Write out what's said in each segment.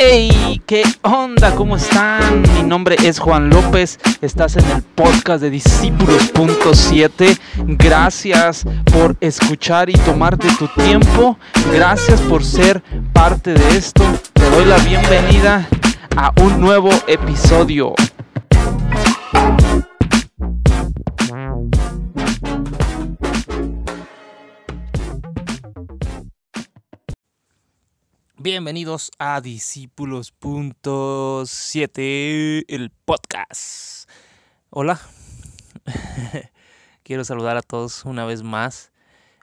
Hey, ¿qué onda? ¿Cómo están? Mi nombre es Juan López. Estás en el podcast de Discípulos.7. Gracias por escuchar y tomarte tu tiempo. Gracias por ser parte de esto. Te doy la bienvenida a un nuevo episodio. Bienvenidos a Discípulos.7, el podcast. Hola, quiero saludar a todos una vez más.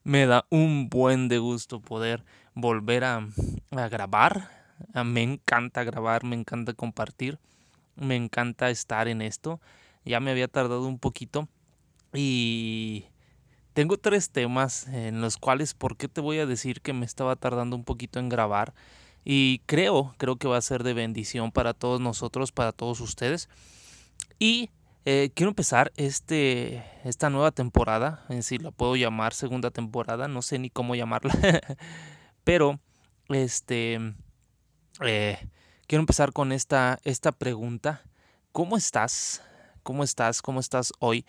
Me da un buen de gusto poder volver a, grabar. Ah, me encanta grabar, me encanta compartir, me encanta estar en esto. Ya me había tardado un poquito y tengo tres temas en los cuales, ¿por qué te voy a decir que me estaba tardando un poquito en grabar? Y creo, creo que va a ser de bendición para todos nosotros, para todos ustedes. Y eh, quiero empezar este, esta nueva temporada, en si la puedo llamar segunda temporada, no sé ni cómo llamarla, pero este, eh, quiero empezar con esta, esta pregunta. ¿Cómo estás? ¿Cómo estás? ¿Cómo estás hoy?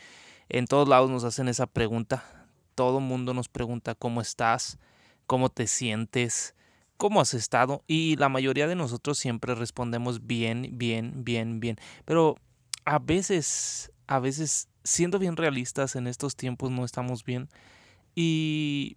En todos lados nos hacen esa pregunta. Todo mundo nos pregunta cómo estás, cómo te sientes, cómo has estado. Y la mayoría de nosotros siempre respondemos bien, bien, bien, bien. Pero a veces, a veces, siendo bien realistas en estos tiempos no estamos bien. Y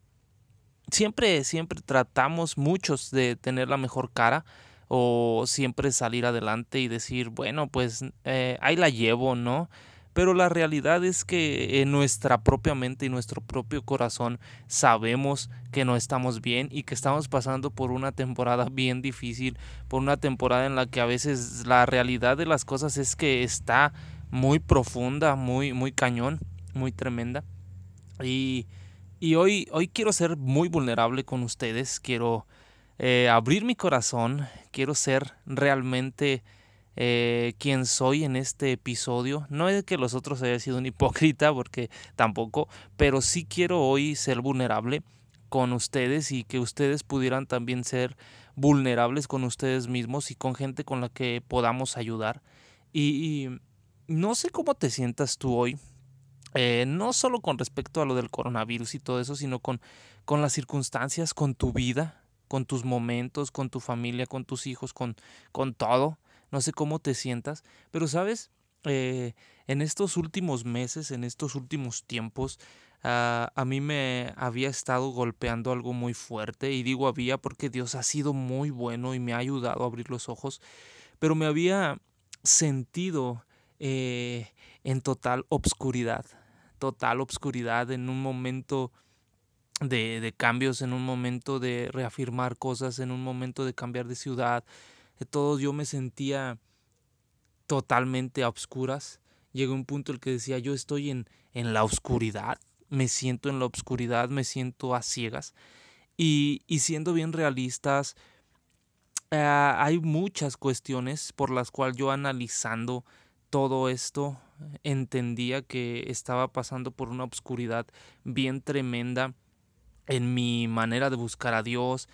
siempre, siempre tratamos muchos de tener la mejor cara o siempre salir adelante y decir, bueno, pues eh, ahí la llevo, ¿no? Pero la realidad es que en nuestra propia mente y nuestro propio corazón sabemos que no estamos bien y que estamos pasando por una temporada bien difícil, por una temporada en la que a veces la realidad de las cosas es que está muy profunda, muy, muy cañón, muy tremenda. Y, y hoy, hoy quiero ser muy vulnerable con ustedes, quiero eh, abrir mi corazón, quiero ser realmente eh, quien soy en este episodio. No es que los otros haya sido un hipócrita, porque tampoco, pero sí quiero hoy ser vulnerable con ustedes y que ustedes pudieran también ser vulnerables con ustedes mismos y con gente con la que podamos ayudar. Y, no sé cómo te sientas tú hoy, eh, no solo con respecto a lo del coronavirus y todo eso, sino con, con las circunstancias, con tu vida, con tus momentos, con tu familia, con tus hijos, con, con todo no sé cómo te sientas, pero sabes, eh, en estos últimos meses, en estos últimos tiempos, ah, a mí me había estado golpeando algo muy fuerte, y digo había porque Dios ha sido muy bueno y me ha ayudado a abrir los ojos, pero me había sentido eh, en total obscuridad, total obscuridad en un momento de, de cambios, en un momento de reafirmar cosas, en un momento de cambiar de ciudad, de todos yo me sentía totalmente a obscuras. Llegó un punto en el que decía, yo estoy en, en la oscuridad, me siento en la oscuridad, me siento a ciegas. Y, y siendo bien realistas, eh, hay muchas cuestiones por las cuales yo analizando todo esto entendía que estaba pasando por una oscuridad bien tremenda en mi manera de buscar a Dios,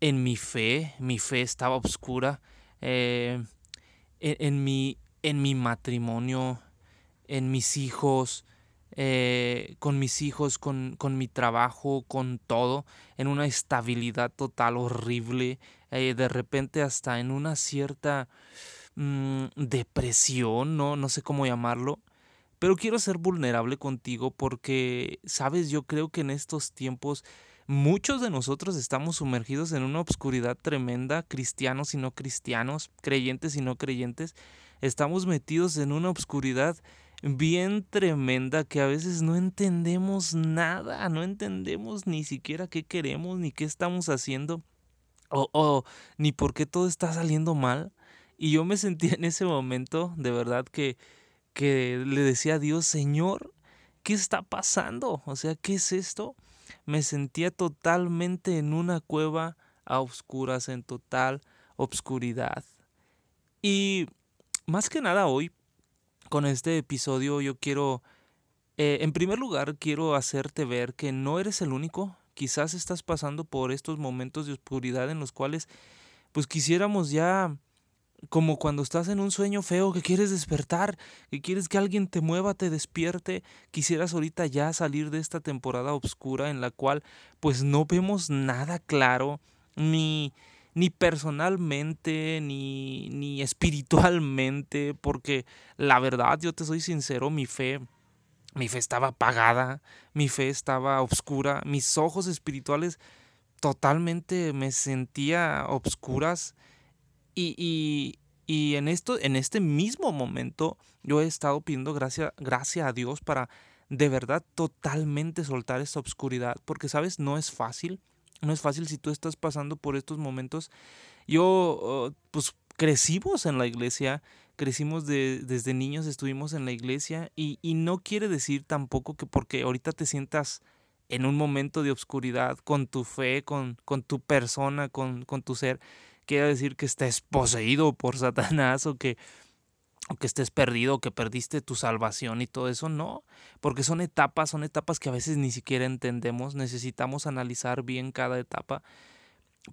en mi fe, mi fe estaba oscura, eh, en, mi, en mi matrimonio, en mis hijos, eh, con mis hijos, con, con, mi trabajo, con todo, en una estabilidad total horrible, eh, de repente hasta en una cierta mm, depresión, ¿no? no sé cómo llamarlo. Pero quiero ser vulnerable contigo porque, sabes, yo creo que en estos tiempos Muchos de nosotros estamos sumergidos en una obscuridad tremenda, cristianos y no cristianos, creyentes y no creyentes. Estamos metidos en una obscuridad bien tremenda que a veces no entendemos nada, no entendemos ni siquiera qué queremos, ni qué estamos haciendo, o, ni por qué todo está saliendo mal. Y yo me sentí en ese momento, de verdad, que, que le decía a Dios, Señor, ¿qué está pasando? O sea, ¿qué es esto? Me sentía totalmente en una cueva a oscuras, en total obscuridad. Y más que nada hoy, con este episodio, yo quiero, eh, en primer lugar, quiero hacerte ver que no eres el único. Quizás estás pasando por estos momentos de oscuridad en los cuales pues quisiéramos ya como cuando estás en un sueño feo que quieres despertar, que quieres que alguien te mueva, te despierte, quisieras ahorita ya salir de esta temporada oscura en la cual pues no vemos nada claro, ni, ni personalmente, ni, ni espiritualmente, porque la verdad, yo te soy sincero, mi fe, mi fe estaba apagada, mi fe estaba oscura, mis ojos espirituales totalmente me sentía obscuras y, y, en, esto, en este mismo momento yo he estado pidiendo gracia, gracia a Dios para de verdad totalmente soltar esta oscuridad, porque sabes, no es fácil, no es fácil si tú estás pasando por estos momentos. Yo, oh, pues crecimos en la iglesia, crecimos de, desde niños, estuvimos en la iglesia y, y, no quiere decir tampoco que porque ahorita te sientas en un momento de oscuridad con tu fe, con, con tu persona, con, con tu ser, quiere decir que estés poseído por Satanás o que, o que estés perdido, o que perdiste tu salvación y todo eso, no, porque son etapas, son etapas que a veces ni siquiera entendemos, necesitamos analizar bien cada etapa,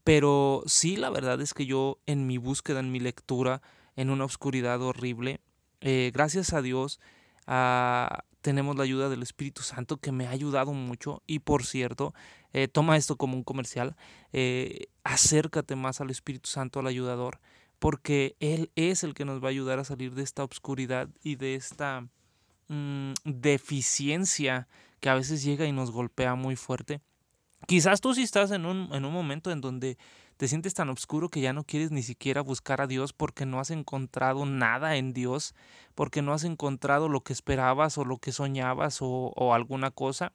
pero sí la verdad es que yo en mi búsqueda, en mi lectura, en una oscuridad horrible, eh, gracias a Dios, a, tenemos la ayuda del Espíritu Santo que me ha ayudado mucho. Y por cierto, eh, toma esto como un comercial, eh, acércate más al Espíritu Santo, al ayudador, porque Él es el que nos va a ayudar a salir de esta obscuridad y de esta mm, deficiencia que a veces llega y nos golpea muy fuerte. Quizás tú sí estás en un, en un momento en donde te sientes tan oscuro que ya no quieres ni siquiera buscar a Dios porque no has encontrado nada en Dios, porque no has encontrado lo que esperabas o lo que soñabas o, alguna cosa.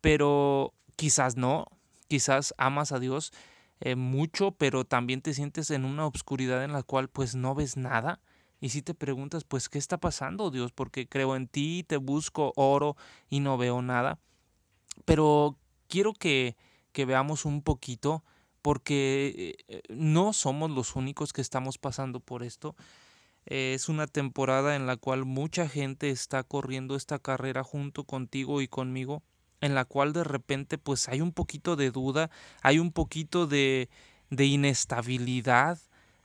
Pero quizás no, quizás amas a Dios eh, mucho, pero también te sientes en una oscuridad en la cual pues no ves nada. Y si te preguntas, pues, ¿qué está pasando, Dios? Porque creo en ti, te busco, oro y no veo nada. Pero quiero que, que veamos un poquito porque eh, no somos los únicos que estamos pasando por esto. Es una temporada en la cual mucha gente está corriendo esta carrera junto contigo y conmigo, en la cual de repente pues hay un poquito de duda, hay un poquito de, de inestabilidad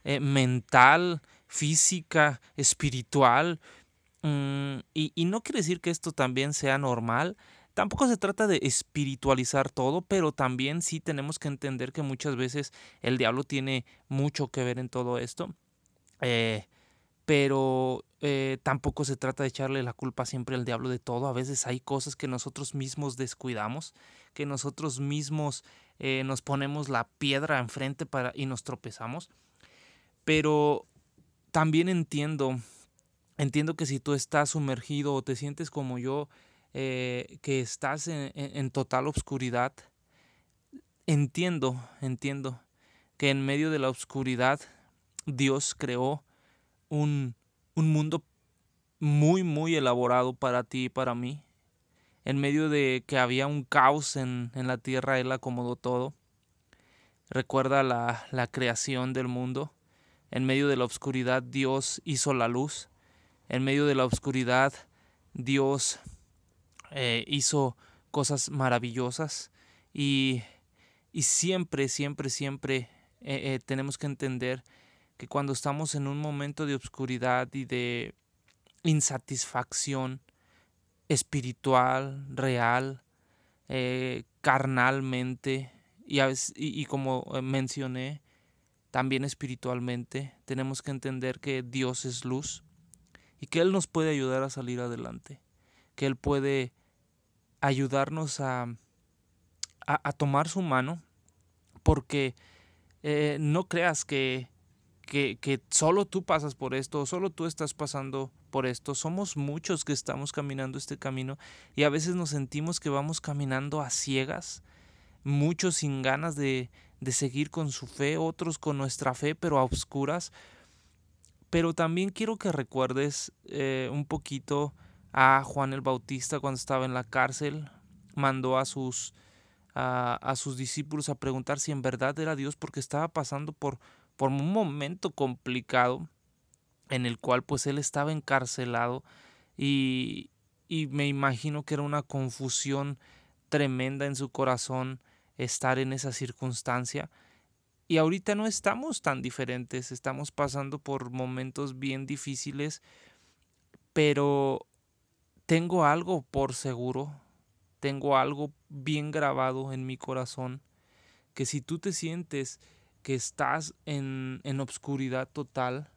eh, mental, física, espiritual. Mm, y, y no quiere decir que esto también sea normal, Tampoco se trata de espiritualizar todo, pero también sí tenemos que entender que muchas veces el diablo tiene mucho que ver en todo esto. Eh, pero eh, tampoco se trata de echarle la culpa siempre al diablo de todo. A veces hay cosas que nosotros mismos descuidamos, que nosotros mismos eh, nos ponemos la piedra enfrente para, y nos tropezamos. Pero también entiendo, entiendo que si tú estás sumergido o te sientes como yo, eh, que estás en, total oscuridad, entiendo, entiendo que en medio de la oscuridad Dios creó un, un mundo muy, muy elaborado para ti y para mí. En medio de que había un caos en, en la tierra, Él acomodó todo. Recuerda la, la creación del mundo. En medio de la oscuridad Dios hizo la luz. En medio de la oscuridad Dios eh, hizo cosas maravillosas y, y siempre, siempre, siempre eh, eh, tenemos que entender que cuando estamos en un momento de obscuridad y de insatisfacción espiritual, real, carnalmente y, y como mencioné, también espiritualmente, tenemos que entender que Dios es luz y que Él nos puede ayudar a salir adelante, que Él puede ayudarnos a, a, tomar su mano, porque eh, no creas que, que, que, solo tú pasas por esto, solo tú estás pasando por esto. Somos muchos que estamos caminando este camino y a veces nos sentimos que vamos caminando a ciegas, muchos sin ganas de, de seguir con su fe, otros con nuestra fe, pero a oscuras. Pero también quiero que recuerdes eh, un poquito a Juan el Bautista cuando estaba en la cárcel, mandó a sus, a, sus discípulos a preguntar si en verdad era Dios porque estaba pasando por, por un momento complicado en el cual pues él estaba encarcelado y, y me imagino que era una confusión tremenda en su corazón estar en esa circunstancia. y ahorita no estamos tan diferentes, estamos pasando por momentos bien difíciles, pero tengo algo por seguro, tengo algo bien grabado en mi corazón, que si tú te sientes que estás en, en obscuridad total,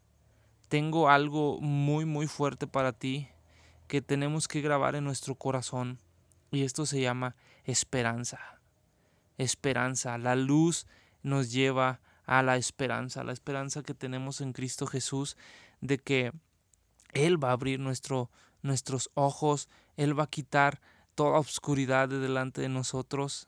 tengo algo muy muy fuerte para ti que tenemos que grabar en nuestro corazón y esto se llama esperanza. Esperanza, la luz nos lleva a la esperanza, la esperanza que tenemos en Cristo Jesús de que Él va a abrir nuestro, nuestros ojos, Él va a quitar toda obscuridad de delante de nosotros,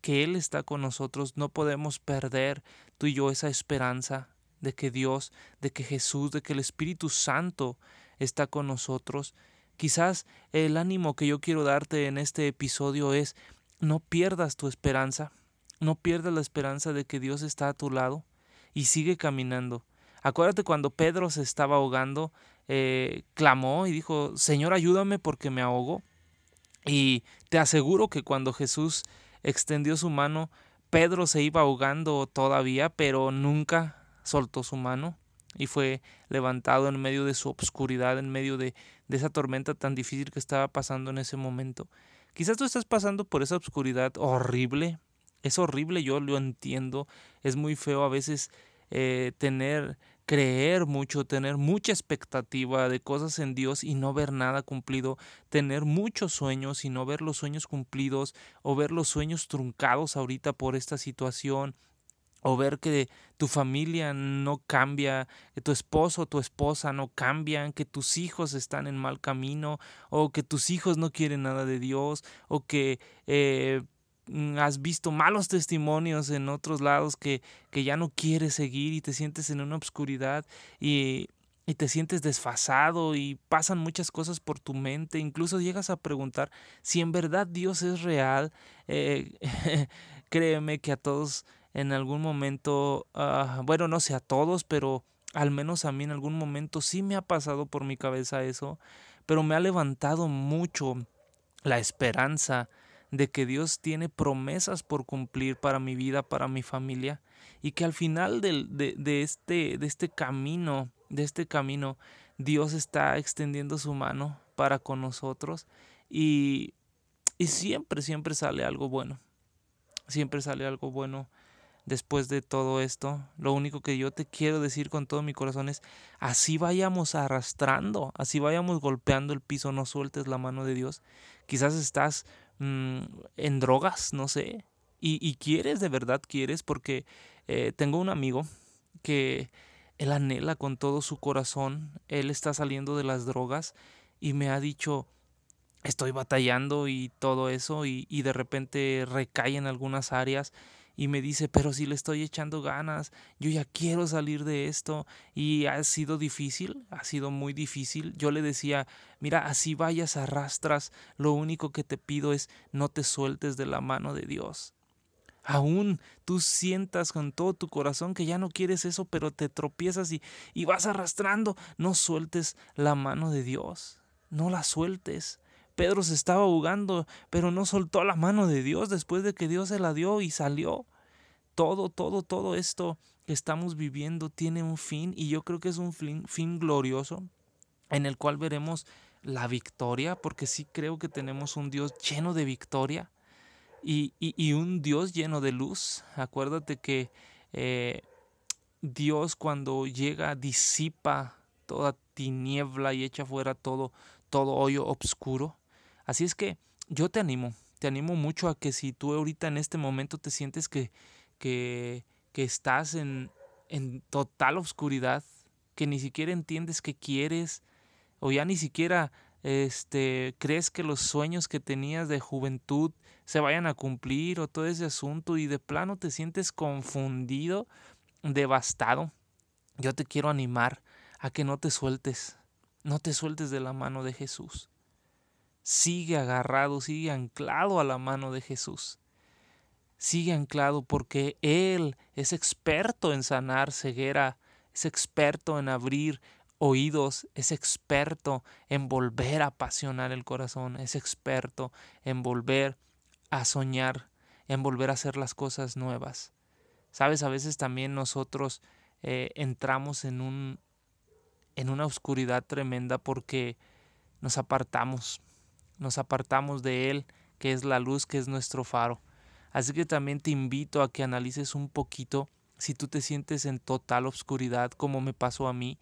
que Él está con nosotros, no podemos perder tú y yo esa esperanza de que Dios, de que Jesús, de que el Espíritu Santo está con nosotros. Quizás el ánimo que yo quiero darte en este episodio es no pierdas tu esperanza, no pierdas la esperanza de que Dios está a tu lado y sigue caminando. Acuérdate cuando Pedro se estaba ahogando, eh, clamó y dijo, Señor, ayúdame porque me ahogo. Y te aseguro que cuando Jesús extendió su mano, Pedro se iba ahogando todavía, pero nunca soltó su mano y fue levantado en medio de su obscuridad, en medio de, de esa tormenta tan difícil que estaba pasando en ese momento. Quizás tú estás pasando por esa obscuridad horrible, es horrible, yo lo entiendo, es muy feo a veces eh, tener, creer mucho, tener mucha expectativa de cosas en Dios y no ver nada cumplido, tener muchos sueños y no ver los sueños cumplidos o ver los sueños truncados ahorita por esta situación o ver que tu familia no cambia, que tu esposo o tu esposa no cambian, que tus hijos están en mal camino, o que tus hijos no quieren nada de Dios, o que eh, has visto malos testimonios en otros lados que, que ya no quieres seguir y te sientes en una obscuridad y, y te sientes desfasado y pasan muchas cosas por tu mente, incluso llegas a preguntar si en verdad Dios es real. Eh, créeme que a todos en algún momento, ah, bueno, no sé a todos, pero al menos a mí en algún momento sí me ha pasado por mi cabeza eso, pero me ha levantado mucho la esperanza de que Dios tiene promesas por cumplir para mi vida, para mi familia, y que al final de, de, este, de este camino, de este camino, Dios está extendiendo su mano para con nosotros y, y siempre, siempre sale algo bueno. Siempre sale algo bueno después de todo esto, lo único que yo te quiero decir con todo mi corazón es, así vayamos arrastrando, así vayamos golpeando el piso, no sueltes la mano de Dios. Quizás estás mm, en drogas, no sé, y, quieres, de verdad quieres, porque eh, tengo un amigo que él anhela con todo su corazón, él está saliendo de las drogas y me ha dicho, estoy batallando y todo eso, y, y de repente recae en algunas áreas y me dice, pero si le estoy echando ganas, yo ya quiero salir de esto y ha sido difícil, ha sido muy difícil. Yo le decía, mira, así vayas, arrastras, lo único que te pido es no te sueltes de la mano de Dios. Aún tú sientas con todo tu corazón que ya no quieres eso, pero te tropiezas y, y vas arrastrando, no sueltes la mano de Dios, no la sueltes. Pedro se estaba ahogando, pero no soltó la mano de Dios después de que Dios se la dio y salió. Todo, todo, todo esto que estamos viviendo tiene un fin y yo creo que es un fin, glorioso en el cual veremos la victoria, porque sí creo que tenemos un Dios lleno de victoria y, y, un Dios lleno de luz. Acuérdate que eh, Dios cuando llega disipa toda tiniebla y echa fuera todo, todo hoyo oscuro. Así es que yo te animo, te animo mucho a que si tú ahorita en este momento te sientes que, que, estás en, en total oscuridad, que ni siquiera entiendes qué quieres, o ya ni siquiera este, crees que los sueños que tenías de juventud se vayan a cumplir o todo ese asunto y de plano te sientes confundido, devastado, yo te quiero animar a que no te sueltes, no te sueltes de la mano de Jesús sigue agarrado, sigue anclado a la mano de Jesús. Sigue anclado porque Él es experto en sanar ceguera, es experto en abrir oídos, es experto en volver a apasionar el corazón, es experto en volver a soñar, en volver a hacer las cosas nuevas. Sabes, a veces también nosotros eh, entramos en un en una oscuridad tremenda porque nos apartamos, nos apartamos de Él, que es la luz, que es nuestro faro. Así que también te invito a que analices un poquito si tú te sientes en total oscuridad, como me pasó a mí.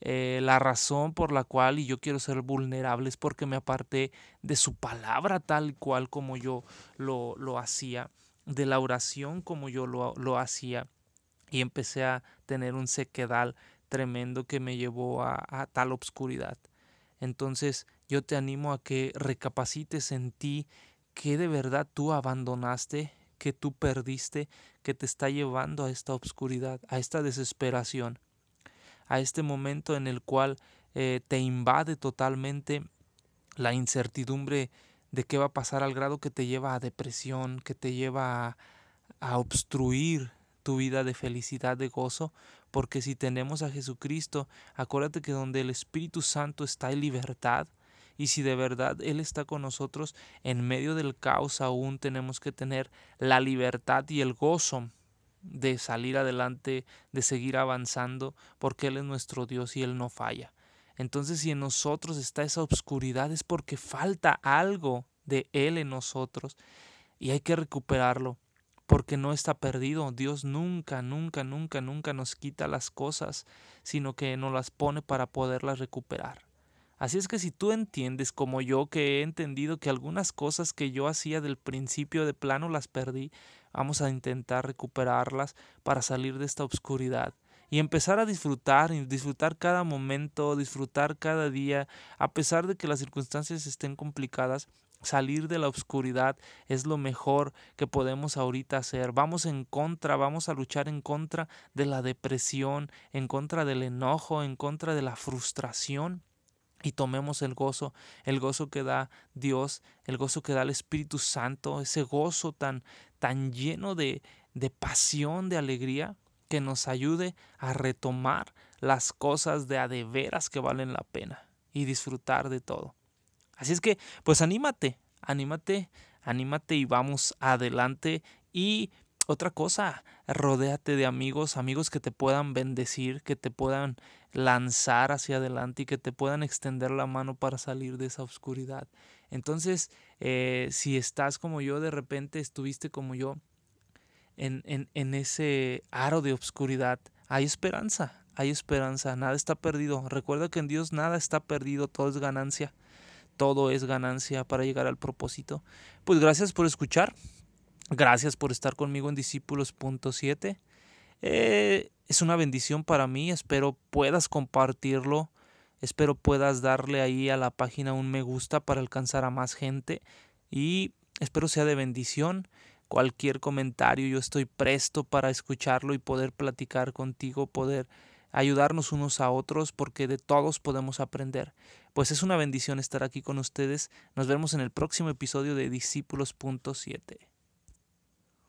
Eh, la razón por la cual, y yo quiero ser vulnerable, es porque me aparté de su palabra tal cual como yo lo, lo hacía, de la oración como yo lo, lo hacía, y empecé a tener un sequedal tremendo que me llevó a, a tal obscuridad. Entonces yo te animo a que recapacites en ti que de verdad tú abandonaste, que tú perdiste, que te está llevando a esta obscuridad, a esta desesperación, a este momento en el cual eh, te invade totalmente la incertidumbre de qué va a pasar al grado que te lleva a depresión, que te lleva a, a obstruir tu vida de felicidad, de gozo, porque si tenemos a Jesucristo, acuérdate que donde el Espíritu Santo está hay libertad, y si de verdad Él está con nosotros, en medio del caos aún tenemos que tener la libertad y el gozo de salir adelante, de seguir avanzando, porque Él es nuestro Dios y Él no falla. Entonces si en nosotros está esa obscuridad es porque falta algo de Él en nosotros y hay que recuperarlo porque no está perdido. Dios nunca, nunca, nunca, nunca nos quita las cosas, sino que nos las pone para poderlas recuperar. Así es que si tú entiendes como yo que he entendido que algunas cosas que yo hacía del principio de plano las perdí, vamos a intentar recuperarlas para salir de esta oscuridad y empezar a disfrutar, disfrutar cada momento, disfrutar cada día, a pesar de que las circunstancias estén complicadas, salir de la oscuridad es lo mejor que podemos ahorita hacer. Vamos en contra, vamos a luchar en contra de la depresión, en contra del enojo, en contra de la frustración y tomemos el gozo, el gozo que da Dios, el gozo que da el Espíritu Santo, ese gozo tan, tan lleno de, de pasión, de alegría, que nos ayude a retomar las cosas de a de veras que valen la pena y disfrutar de todo. Así es que, pues anímate, anímate, anímate y vamos adelante y otra cosa, rodéate de amigos, amigos que te puedan bendecir, que te puedan lanzar hacia adelante y que te puedan extender la mano para salir de esa oscuridad. Entonces, eh, si estás como yo, de repente estuviste como yo en, en, en ese aro de oscuridad, hay esperanza, hay esperanza, nada está perdido. Recuerda que en Dios nada está perdido, todo es ganancia, todo es ganancia para llegar al propósito. Pues gracias por escuchar. Gracias por estar conmigo en Discípulos.7. Eh, es una bendición para mí. Espero puedas compartirlo. Espero puedas darle ahí a la página un me gusta para alcanzar a más gente. Y espero sea de bendición. Cualquier comentario, yo estoy presto para escucharlo y poder platicar contigo, poder ayudarnos unos a otros, porque de todos podemos aprender. Pues es una bendición estar aquí con ustedes. Nos vemos en el próximo episodio de Discípulos.7.